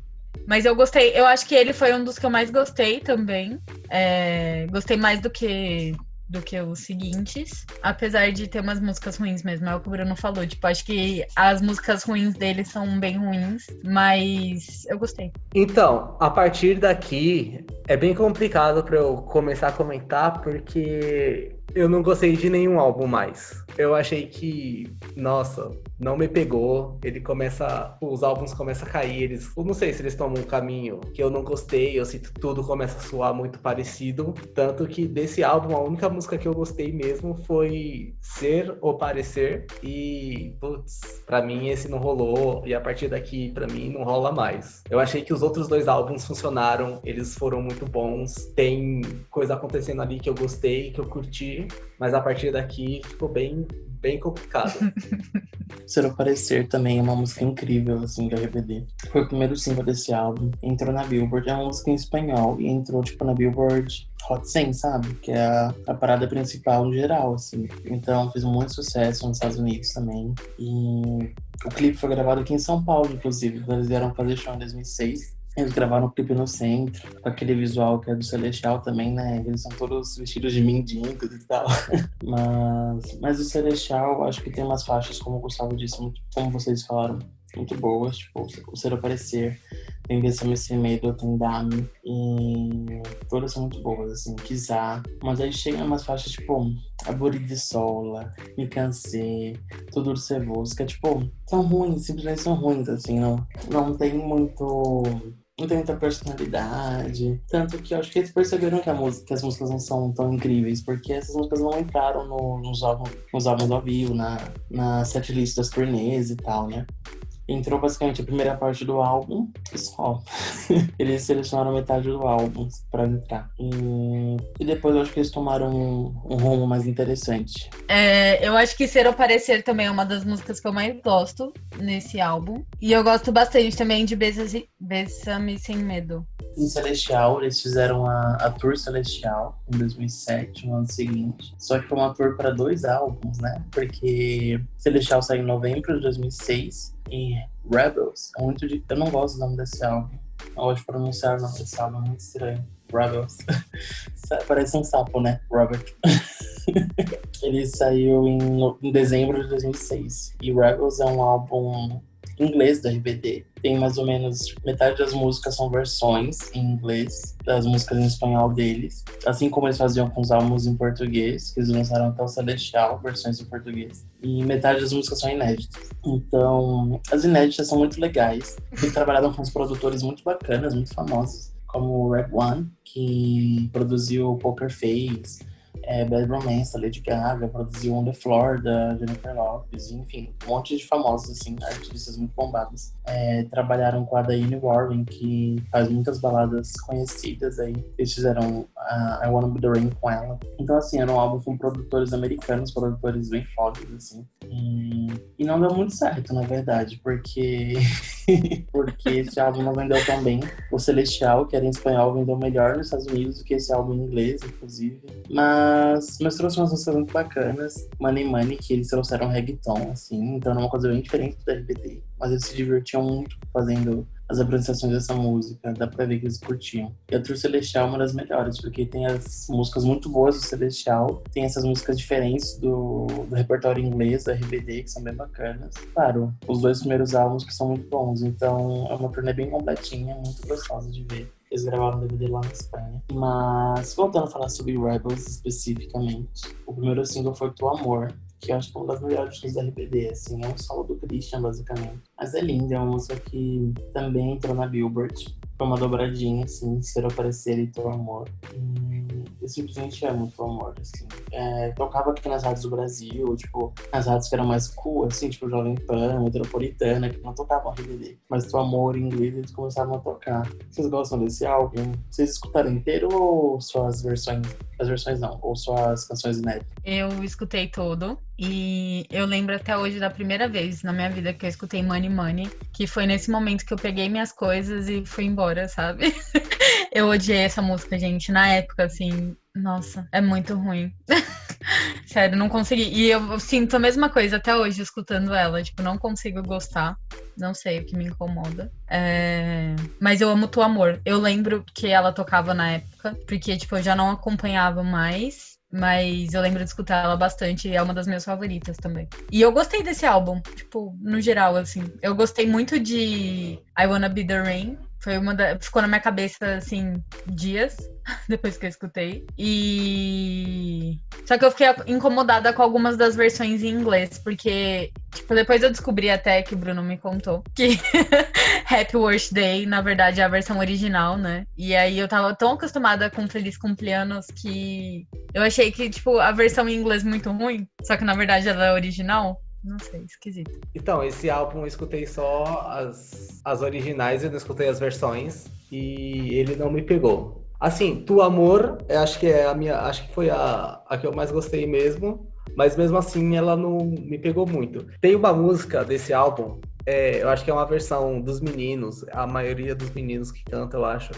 Mas eu gostei, eu acho que ele foi um dos que eu mais gostei também. É, gostei mais do que do que os seguintes. Apesar de ter umas músicas ruins mesmo, é o que o Bruno falou. Tipo, acho que as músicas ruins dele são bem ruins, mas eu gostei. Então, a partir daqui é bem complicado para eu começar a comentar, porque eu não gostei de nenhum álbum mais. Eu achei que, nossa, não me pegou. Ele começa. Os álbuns começam a cair. Eles. Eu não sei se eles tomam um caminho que eu não gostei, ou se tudo começa a soar muito parecido. Tanto que desse álbum, a única música que eu gostei mesmo foi Ser ou Parecer. E, putz, pra mim esse não rolou. E a partir daqui, pra mim, não rola mais. Eu achei que os outros dois álbuns funcionaram. Eles foram muito bons. Tem coisa acontecendo ali que eu gostei, que eu curti. Mas a partir daqui ficou bem, bem complicado. *laughs* Ser Aparecer também é uma música incrível, assim, da RBD. Foi o primeiro single desse álbum. Entrou na Billboard, é uma música em espanhol, e entrou, tipo, na Billboard Hot 100, sabe? Que é a, a parada principal no geral, assim. Então, fez muito sucesso nos Estados Unidos também. E o clipe foi gravado aqui em São Paulo, inclusive. Eles vieram fazer show em 2006. Eles gravaram o clipe no centro, com aquele visual que é do Celestial também, né? Eles são todos vestidos de mendigos e tal. *laughs* mas, mas o Celestial, acho que tem umas faixas, como o Gustavo disse, muito, como vocês falaram, muito boas. Tipo, o Ser Aparecer, tem Sem Medo, tem Dame. E todas são muito boas, assim, Kizar. Mas aí chegam umas faixas, tipo, Aburi de Sola, Me Cansei, Tudo Cervoso, que é tipo, são ruins, simplesmente são ruins, assim, não, não tem muito não tem muita personalidade. Tanto que eu acho que eles perceberam que, música, que as músicas não são tão incríveis, porque essas músicas não entraram no, nos, álbuns, nos álbuns ao vivo, na, na setlist das turnês e tal, né? Entrou basicamente a primeira parte do álbum e só. *laughs* eles selecionaram metade do álbum para entrar. E, e, depois eu acho que eles tomaram um, um rumo mais interessante. É, eu acho que Ser ou Parecer também é uma das músicas que eu mais gosto nesse álbum. E eu gosto bastante também de Besa-me Sem Medo. Em Celestial, eles fizeram a, a Tour Celestial em 2007, no ano seguinte. Só que foi uma tour para dois álbuns, né? Porque Celestial saiu em novembro de 2006 e Rebels é muito de... Eu não gosto do nome desse álbum. Eu gosto de pronunciar o nome desse álbum, é muito estranho. Rebels. *laughs* Parece um sapo, né? Robert. *laughs* Ele saiu em, em dezembro de 2006. E Rebels é um álbum inglês da RBD. Tem mais ou menos metade das músicas são versões em inglês das músicas em espanhol deles, assim como eles faziam com os álbuns em português, que eles lançaram até o Celestial, versões em português. E metade das músicas são inéditas. Então, as inéditas são muito legais. Eles trabalharam com os produtores muito bacanas, muito famosos, como o Red One, que produziu Poker Face, é, Bad Romance, Lady Gaga, produziu On The Floor, da Jennifer Lopez, enfim, um monte de famosos, assim, artistas muito bombados. É, trabalharam com a Diane Warren, que faz muitas baladas conhecidas aí. Eles fizeram uh, I Wanna Be The Rain com ela. Então, assim, era um álbum com produtores americanos, produtores bem fodas, assim. E, e não deu muito certo, na verdade, porque... *laughs* *laughs* porque esse álbum não vendeu tão bem. O Celestial, que era em espanhol, vendeu melhor nos Estados Unidos do que esse álbum em inglês, inclusive. Mas, mas trouxe umas músicas muito bacanas. Money Money, que eles trouxeram reggaeton, assim, então era uma coisa bem diferente do RBD. Mas eles se divertiam muito fazendo as apresentações dessa música, dá pra ver que eles curtiam. E a Tour Celestial é uma das melhores, porque tem as músicas muito boas do Celestial, tem essas músicas diferentes do, do repertório inglês, da RBD, que são bem bacanas. Claro, os dois primeiros álbuns que são muito bons, então é uma turnê bem completinha, muito gostosa de ver. Eles gravaram o DVD lá na Espanha. Mas, voltando a falar sobre Rebels especificamente, o primeiro single foi Tu Amor, que eu acho que é uma das melhores músicas da RBD, assim, é um solo do Christian, basicamente. Mas é linda, é uma música que também entrou na Billboard. Foi uma dobradinha, assim, Ser Aparecer e Teu Amor. E eu simplesmente amo Teu Amor, assim. É, tocava aqui nas rádios do Brasil, tipo, nas rádios que eram mais cool, assim, tipo Jovem Pan, Metropolitana, que não tocavam RBD. Mas Teu Amor em inglês eles começaram a tocar. Vocês gostam desse álbum? Vocês escutaram inteiro ou só as versões? As versões não, ou só as canções inéditas? Eu escutei todo. E eu lembro até hoje da primeira vez na minha vida que eu escutei Money Money, que foi nesse momento que eu peguei minhas coisas e fui embora, sabe? *laughs* eu odiei essa música, gente. Na época, assim, nossa, é muito ruim. *laughs* Sério, não consegui. E eu sinto a mesma coisa até hoje escutando ela. Tipo, não consigo gostar. Não sei o que me incomoda. É... Mas eu amo Tu Amor. Eu lembro que ela tocava na época, porque, tipo, eu já não acompanhava mais. Mas eu lembro de escutar ela bastante e é uma das minhas favoritas também. E eu gostei desse álbum, tipo, no geral, assim. Eu gostei muito de I Wanna Be the Rain. Foi uma da... Ficou na minha cabeça, assim, dias *laughs* depois que eu escutei. E. Só que eu fiquei incomodada com algumas das versões em inglês, porque, tipo, depois eu descobri até que o Bruno me contou que *laughs* Happy Worst Day, na verdade, é a versão original, né? E aí eu tava tão acostumada com Feliz Cumpleanos que eu achei que, tipo, a versão em inglês muito ruim, só que na verdade ela é original. Não sei, esquisito. Então, esse álbum eu escutei só as, as originais, eu não escutei as versões e ele não me pegou. Assim, Tu Amor, acho que é a minha, acho que foi a, a que eu mais gostei mesmo, mas mesmo assim ela não me pegou muito. Tem uma música desse álbum, é, eu acho que é uma versão dos meninos, a maioria dos meninos que canta, eu acho,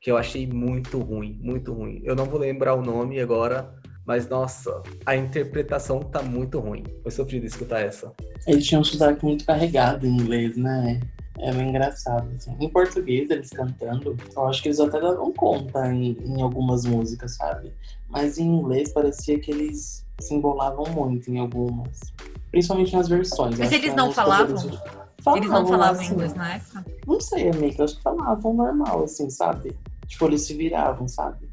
que eu achei muito ruim, muito ruim. Eu não vou lembrar o nome agora, mas, nossa, a interpretação tá muito ruim. Foi sofrido escutar essa. Eles tinham um sotaque muito carregado em inglês, né? É bem engraçado. Assim. Em português, eles cantando, eu acho que eles até davam conta em, em algumas músicas, sabe? Mas em inglês parecia que eles se embolavam muito em algumas. Principalmente nas versões. Mas eles não falavam? Deles... falavam? Eles não falavam assim, inglês na época? Não sei, amiga. Acho que falavam normal, assim, sabe? Tipo, eles se viravam, sabe?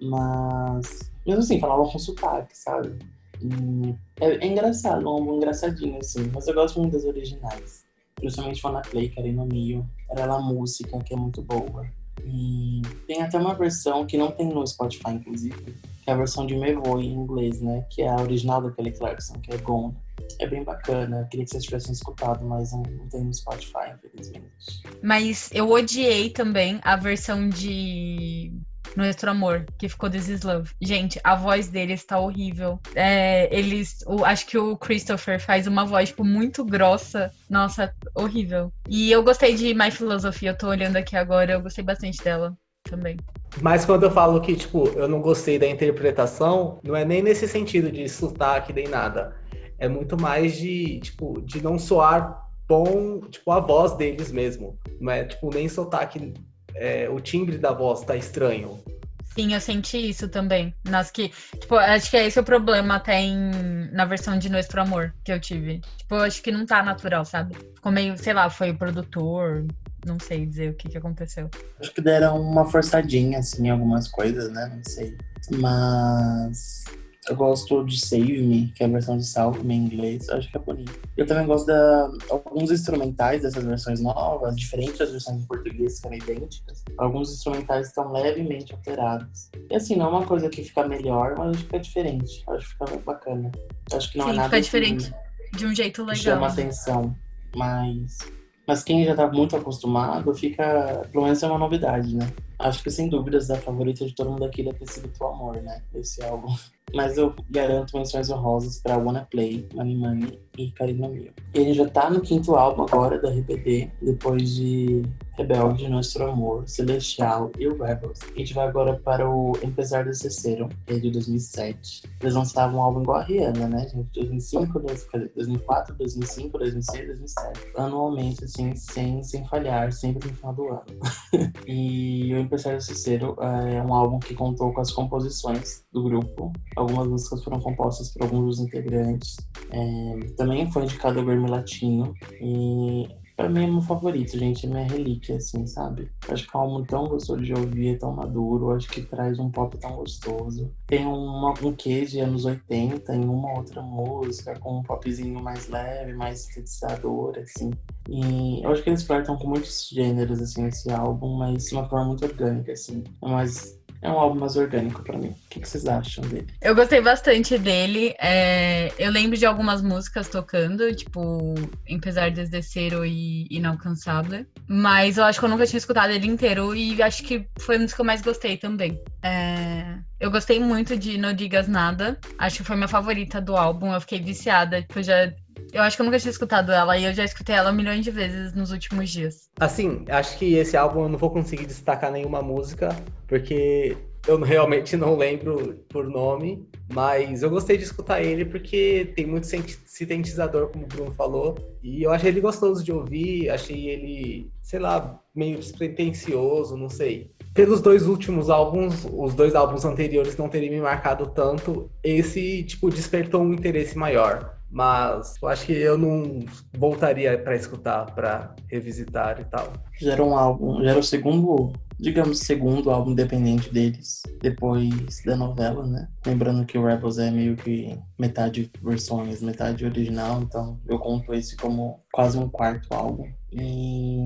Mas mesmo assim, falavam com sotaque, sabe? E é, é engraçado, um engraçadinho, assim. Mas eu gosto muito das originais. Principalmente Fana Play, Karina Mio. Era ela música, que é muito boa. E tem até uma versão que não tem no Spotify, inclusive, que é a versão de Mevo em inglês, né? Que é a original da Kelly Clarkson, que é Gone. É bem bacana. Queria que vocês tivessem escutado, mas não, não tem no Spotify, infelizmente. Mas eu odiei também a versão de Nuestro Amor, que ficou This Is Love. Gente, a voz dele está horrível. É, eles, o, acho que o Christopher faz uma voz, tipo, muito grossa. Nossa, horrível. E eu gostei de My Philosophy, eu tô olhando aqui agora, eu gostei bastante dela. também. Mas quando eu falo que, tipo, eu não gostei da interpretação, não é nem nesse sentido de sotaque nem nada. É muito mais de, tipo, de não soar bom, tipo, a voz deles mesmo. Não é, tipo, nem sotaque, é, o timbre da voz tá estranho. Sim, eu senti isso também. Nas que, tipo, acho que é esse o problema até em, na versão de Nuestro Amor que eu tive. Tipo, eu acho que não tá natural, sabe? Ficou meio, sei lá, foi o produtor, não sei dizer o que, que aconteceu. Acho que deram uma forçadinha, assim, em algumas coisas, né? Não sei. Mas eu gosto de Save Me, que é a versão de Salve Me em inglês. Eu acho que é bonito. Eu também gosto de alguns instrumentais dessas versões novas, diferentes das versões em português, que eram idênticas. Alguns instrumentais estão levemente alterados. E assim, não é uma coisa que fica melhor, mas acho que fica diferente. Eu acho que fica bacana. Eu acho que não Sim, é nada fica diferente. De um jeito que legal. chama atenção. Mas mas quem já tá muito acostumado, fica. Pelo menos é uma novidade, né? Acho que sem dúvidas a favorita de todo mundo aqui deve ter sido o Amor, né? Esse álbum. Mas eu garanto menções honrosas pra Wanna Play, Money Money e Karina Mio. Ele já tá no quinto álbum agora da RBD, depois de Rebelde, Nosso Amor, Celestial e o Rebels. A gente vai agora para o Empezar Ceceram, que é de 2007. Eles lançavam um álbum igual a Rihanna, né, gente? 2005, 2004, 2005, 2006, 2007. Anualmente, assim, sem, sem falhar, sempre no final do ano. *laughs* e o Empezar de Ceceram é um álbum que contou com as composições do grupo. Algumas músicas foram compostas por alguns dos integrantes. É, também foi indicado ao Grammy Latino. E pra mim é meu favorito, gente. É minha relíquia, assim, sabe? Acho que é um álbum tão gostoso de ouvir, é tão maduro. Acho que traz um pop tão gostoso. Tem uma, um quê de anos 80 em uma outra música, com um popzinho mais leve, mais sintetizador, assim. E eu acho que eles flertam com muitos gêneros, assim, nesse álbum, mas de uma forma muito orgânica, assim. É mais é um álbum mais orgânico para mim. O que, vocês acham dele? Eu gostei bastante dele. É... Eu lembro de algumas músicas tocando, tipo, Empezar desde Cero e Inalcançável. Mas eu acho que eu nunca tinha escutado ele inteiro e acho que foi um dos que eu mais gostei também. É... Eu gostei muito de No Digas Nada. Acho que foi minha favorita do álbum. Eu fiquei viciada. Tipo, já eu acho que eu nunca tinha escutado ela e eu já escutei ela milhões de vezes nos últimos dias. Assim, acho que esse álbum eu não vou conseguir destacar nenhuma música, porque eu realmente não lembro por nome, mas eu gostei de escutar ele porque tem muito sintetizador, como o Bruno falou, e eu achei ele gostoso de ouvir, achei ele, sei lá, meio despretensioso, não sei. Pelos dois últimos álbuns, os dois álbuns anteriores não terem me marcado tanto, esse, tipo, despertou um interesse maior. Mas eu acho que eu não voltaria para escutar, para revisitar e tal. Já um álbum, já o segundo, digamos, segundo álbum independente deles, depois da novela, né? Lembrando que o Rebels é meio que metade versões, metade original, então eu conto esse como quase um quarto álbum. E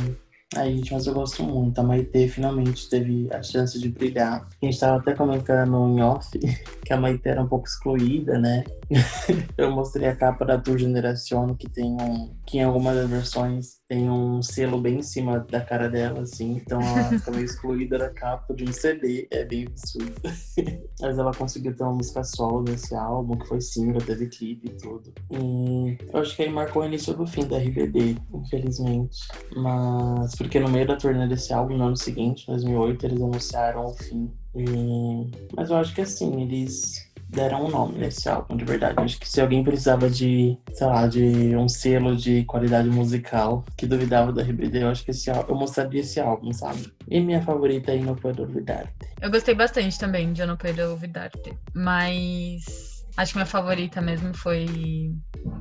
Aí, gente, mas eu gosto muito. A Maite finalmente teve a chance de brilhar. A gente tava até comentando em off *laughs* que a Maite era um pouco excluída, né? *laughs* eu mostrei a capa da Tour Generación, que tem um. que em algumas das versões tem um selo bem em cima da cara dela, assim. Então ela *laughs* fica meio excluída da capa de um CD. É bem absurdo. *laughs* mas ela conseguiu ter uma música solo nesse álbum, que foi single, teve clipe e tudo. E eu acho que aí marcou o início do fim da RBD, infelizmente. Mas porque no meio da turnê desse álbum, no ano seguinte, 2008, eles anunciaram o fim. E... Mas eu acho que assim, eles deram um nome nesse álbum, de verdade. Eu acho que se alguém precisava de, sei lá, de um selo de qualidade musical que duvidava da RBD, eu acho que esse álbum, eu mostraria esse álbum, sabe? E minha favorita é No Puedo Olvidarte. Eu gostei bastante também de No Puedo Olvidarte, mas Acho que minha favorita mesmo foi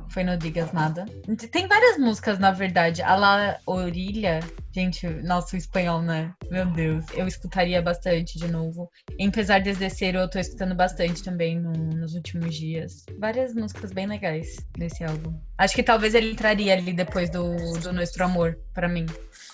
foi No Digas Nada. Tem várias músicas, na verdade. A La Orilha, gente, nosso espanhol, né? Meu Deus, eu escutaria bastante de novo. Apesar de descer, eu tô escutando bastante também no, nos últimos dias. Várias músicas bem legais nesse álbum. Acho que talvez ele entraria ali depois do, do Nosso Amor, para mim.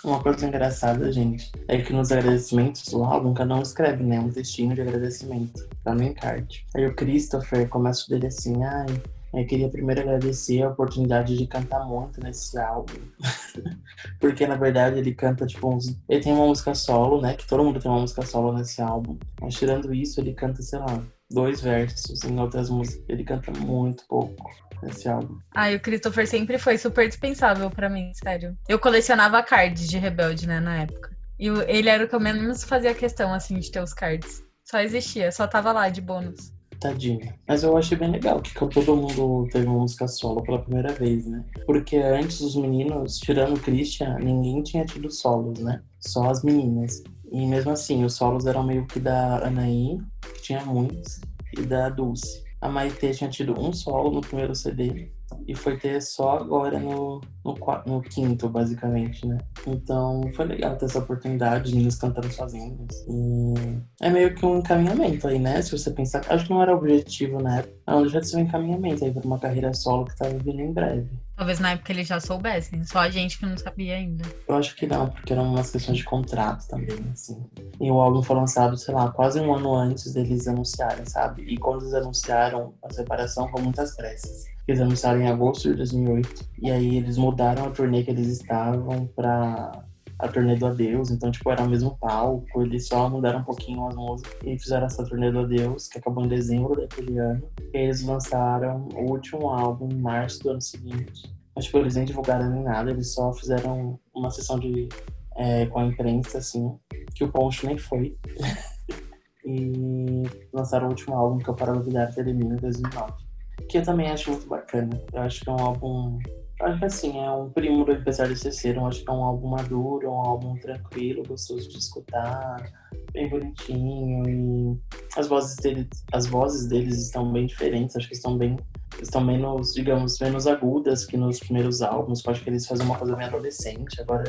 Uma coisa engraçada, gente, é que nos agradecimentos do álbum, cada um escreve, né? Um textinho de agradecimento pra no encarte. Aí o Christopher começa dele assim, ai, eu queria primeiro agradecer a oportunidade de cantar muito nesse álbum. *laughs* Porque, na verdade, ele canta, tipo, uns... Ele tem uma música solo, né? Que todo mundo tem uma música solo nesse álbum. Mas, tirando isso, ele canta, sei lá, dois versos em outras músicas. Ele canta muito pouco nesse álbum. Ai, o Christopher sempre foi super dispensável para mim, sério. Eu colecionava cards de Rebelde, né, na época. E ele era o que eu menos fazia questão, assim, de ter os cards. Só existia, só tava lá de bônus. Tadinho. Mas eu achei bem legal que todo mundo teve uma música solo pela primeira vez, né? Porque antes os meninos, tirando o Christian, ninguém tinha tido solos, né? Só as meninas. E mesmo assim, os solos eram meio que da Anaí, que tinha muitos, e da Dulce. A Maitê tinha tido um solo no primeiro CD e foi ter só agora no, no, no quinto, basicamente, né? Então foi legal ter essa oportunidade de cantando sozinhos. E é meio que um encaminhamento aí, né? Se você pensar. Acho que não era objetivo na época. Não, de ser um encaminhamento aí pra uma carreira solo que tá vindo em breve. Talvez na época eles já soubessem, só a gente que não sabia ainda. Eu acho que não, porque eram umas questões de contrato também, assim. E o álbum foi lançado, sei lá, quase um ano antes deles anunciarem, sabe? E quando eles anunciaram a separação, com muitas pressas. Eles anunciaram em agosto de 2008. E aí eles mudaram a turnê que eles estavam pra a turnê do Adeus. Então, tipo, era o mesmo palco. Eles só mudaram um pouquinho as músicas e fizeram essa turnê do Adeus, que acabou em dezembro daquele ano. E eles lançaram o último álbum em março do ano seguinte. Mas, tipo, eles nem divulgaram nem nada. Eles só fizeram uma sessão de é, com a imprensa, assim, que o Poncho nem foi. *laughs* e lançaram o último álbum, que é o Para Olvidar Teremina, em 2009. Que eu também acho muito bacana. Eu acho que é um álbum... Acho que assim, é um primo Apesar de Ser. Eu acho que é um álbum maduro, um álbum tranquilo, gostoso de escutar, bem bonitinho. E as vozes deles, as vozes deles estão bem diferentes. Acho que estão bem estão menos, digamos, menos agudas que nos primeiros álbuns. Eu acho que eles fazem uma coisa meio adolescente. Agora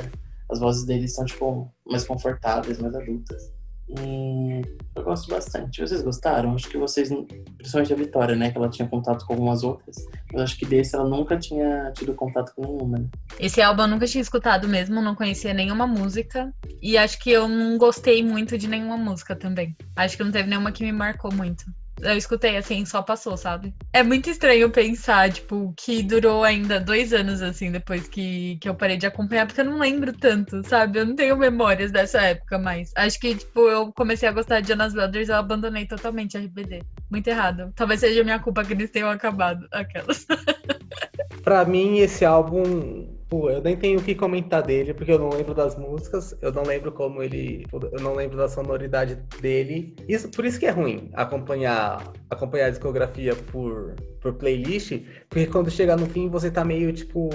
as vozes deles são, tipo, mais confortáveis, mais adultas. E eu gosto bastante. Vocês gostaram? Acho que vocês, principalmente a Vitória, né? Que ela tinha contato com algumas outras. Mas acho que desse ela nunca tinha tido contato com nenhuma. né? Esse álbum eu nunca tinha escutado mesmo, não conhecia nenhuma música. E acho que eu não gostei muito de nenhuma música também. Acho que não teve nenhuma que me marcou muito. Eu escutei assim, só passou, sabe? É muito estranho pensar, tipo, que durou ainda dois anos, assim, depois que, que eu parei de acompanhar, porque eu não lembro tanto, sabe? Eu não tenho memórias dessa época mais. Acho que, tipo, eu comecei a gostar de Jonas Brothers, eu abandonei totalmente a RBD. Muito errado. Talvez seja minha culpa que eles tenham acabado aquelas. *laughs* Pra mim, esse álbum, pô, eu nem tenho o que comentar dele, porque eu não lembro das músicas, eu não lembro como ele. Eu não lembro da sonoridade dele. Isso, por isso que é ruim acompanhar, acompanhar a discografia por, por playlist, porque quando chega no fim você tá meio, tipo,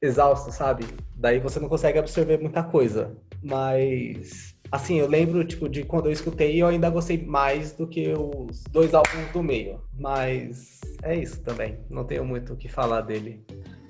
exausto, sabe? Daí você não consegue absorver muita coisa. Mas. Assim, eu lembro, tipo, de quando eu escutei, eu ainda gostei mais do que os dois álbuns do meio. Mas é isso também. Não tenho muito o que falar dele.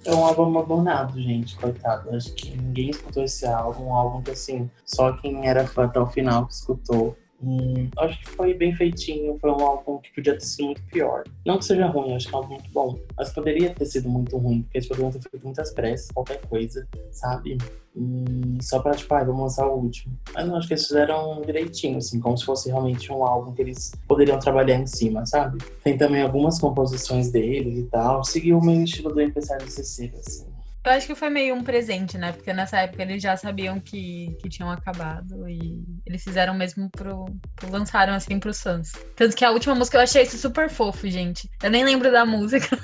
É um álbum abandonado, gente, coitado. Acho que ninguém escutou esse álbum, um álbum que assim, só quem era fã até o final que escutou. Hum, acho que foi bem feitinho, foi um álbum que podia ter sido muito pior. Não que seja ruim, acho que é um álbum muito bom, mas poderia ter sido muito ruim, porque eles poderiam ter feito muitas pressas, qualquer coisa, sabe? E só pra, tipo, ah, vamos lançar o último. Mas não, acho que eles fizeram direitinho, assim, como se fosse realmente um álbum que eles poderiam trabalhar em cima, sabe? Tem também algumas composições deles e tal. Seguiu o meio estilo do Empresário Cecília, assim. Eu acho que foi meio um presente, né? Porque nessa época eles já sabiam que, que tinham acabado e eles fizeram mesmo pro, pro lançaram assim pros fãs. Tanto que a última música eu achei isso super fofo, gente. Eu nem lembro da música,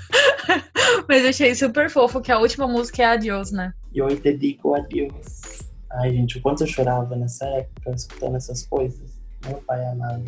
*laughs* mas eu achei super fofo que a última música é Adios, né? E hoje te digo adeus. Ai, gente, o quanto eu chorava nessa época, escutando essas coisas. Meu pai amado.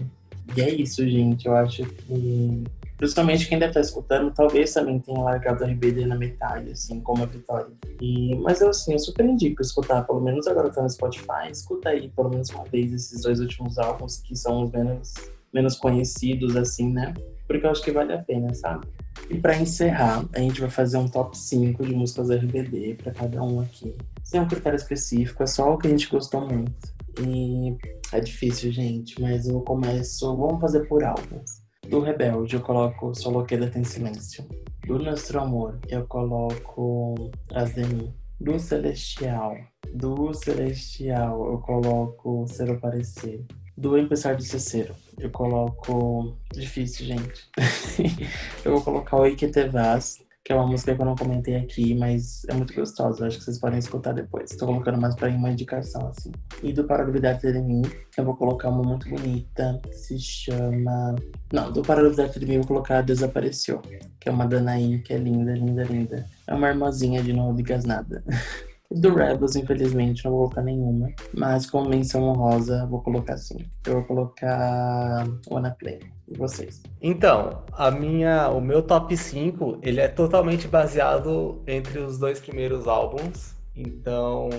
E é isso, gente. Eu acho que, principalmente quem deve estar escutando, talvez também tenha largado a RBD na metade, assim, como a Vitória. E, mas eu, assim, eu super indico escutar, pelo menos agora tá no Spotify, escuta aí pelo menos uma vez esses dois últimos álbuns, que são os menos, menos conhecidos, assim, né? Porque eu acho que vale a pena, sabe? E pra encerrar, a gente vai fazer um top 5 de músicas RBD pra cada um aqui. Sem um critério específico, é só o que a gente gostou muito. E é difícil, gente, mas eu começo. Vamos fazer por álbuns. Do Rebelde, eu coloco Solo Queda Tem Silêncio. Do Nostro Amor, eu coloco Traz de Mim. Do Celestial, do Celestial, eu coloco Ser ou Parecer. Do Empezar de Cicero, eu coloco. Difícil, gente. *laughs* eu vou colocar o Ike Te que é uma música que eu não comentei aqui, mas é muito gostosa. Acho que vocês podem escutar depois. Tô colocando mais pra uma indicação, assim. E do Para Duvidar de Mim, eu vou colocar uma muito bonita, que se chama. Não, do Para Duvidar de Mim, eu vou colocar Desapareceu, que é uma Danaí, que é linda, linda, linda. É uma irmãzinha de Não Digas Nada. *laughs* Do Rebels, infelizmente, não vou colocar nenhuma. Mas como menção honrosa, vou colocar sim. Eu vou colocar Wanna Play. E vocês? Então, a minha, o meu top 5, ele é totalmente baseado entre os dois primeiros álbuns. Então,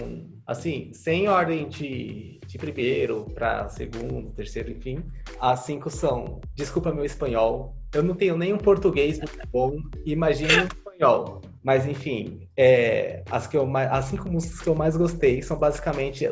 assim, sem ordem de, de primeiro para segundo, terceiro, enfim, as cinco são Desculpa meu espanhol. Eu não tenho nenhum português muito bom, imagina espanhol. Mas enfim, é, as, que eu, as cinco músicas que eu mais gostei são basicamente,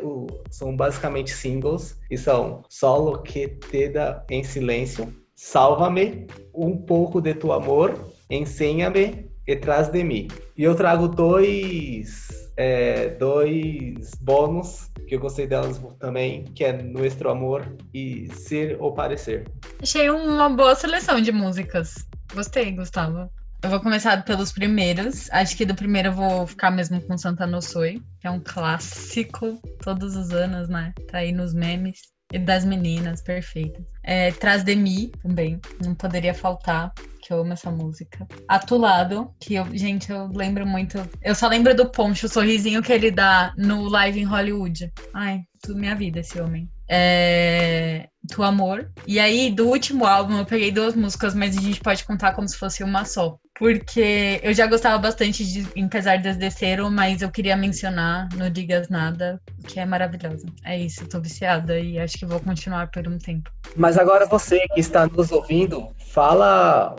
são basicamente singles e são Solo que te da em silêncio, Salva-me, Um pouco de tu amor, Ensina-me e Traz de mim. E eu trago dois é, dois bônus que eu gostei delas também, que é Nuestro Amor e Ser ou Parecer. Achei uma boa seleção de músicas. Gostei, Gustavo. Eu vou começar pelos primeiros. Acho que do primeiro eu vou ficar mesmo com Santa No Soy, que é um clássico todos os anos, né? Tá aí nos memes. E das meninas, perfeito. É, Traz de mim também, não poderia faltar que eu amo essa música. Atulado, que eu, gente, eu lembro muito. Eu só lembro do Poncho, o sorrisinho que ele dá no live em Hollywood. Ai, tudo minha vida, esse homem. É... Tu Amor. E aí, do último álbum, eu peguei duas músicas, mas a gente pode contar como se fosse uma só. Porque eu já gostava bastante de Apesar de Desceram, mas eu queria mencionar No Digas Nada, que é maravilhosa. É isso, tô viciada e acho que vou continuar por um tempo. Mas agora você que está nos ouvindo, fala,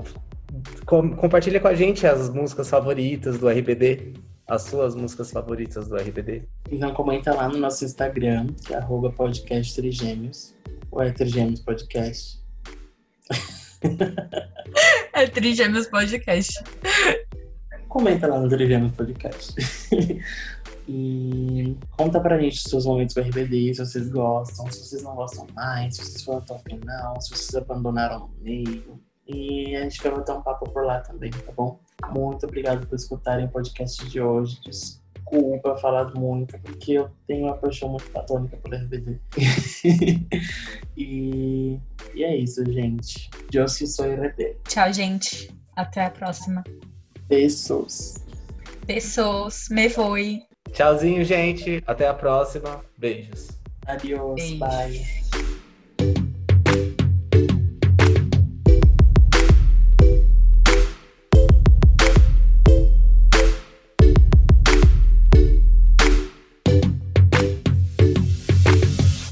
com, compartilha com a gente as músicas favoritas do RBD, as suas músicas favoritas do RBD. Então comenta lá no nosso Instagram, que é arroba podcast Trigêmeos, ou é Trigêmeos Podcast. *laughs* *laughs* é Trigêmeos Podcast. Comenta lá no Trigêmeos Podcast. *laughs* E conta pra gente os seus momentos com RBD, se vocês gostam, se vocês não gostam mais, se vocês foram até o final, se vocês abandonaram no meio. E a gente vai botar um papo por lá também, tá bom? Muito obrigado por escutarem o podcast de hoje. Desculpa falar muito, porque eu tenho uma paixão muito platônica por RBD. *laughs* e, e é isso, gente. Eu sou RBD. Tchau, gente. Até a próxima. Beijos. Beijos. Me foi. Tchauzinho, gente. Até a próxima. Beijos. Adiós. Bye.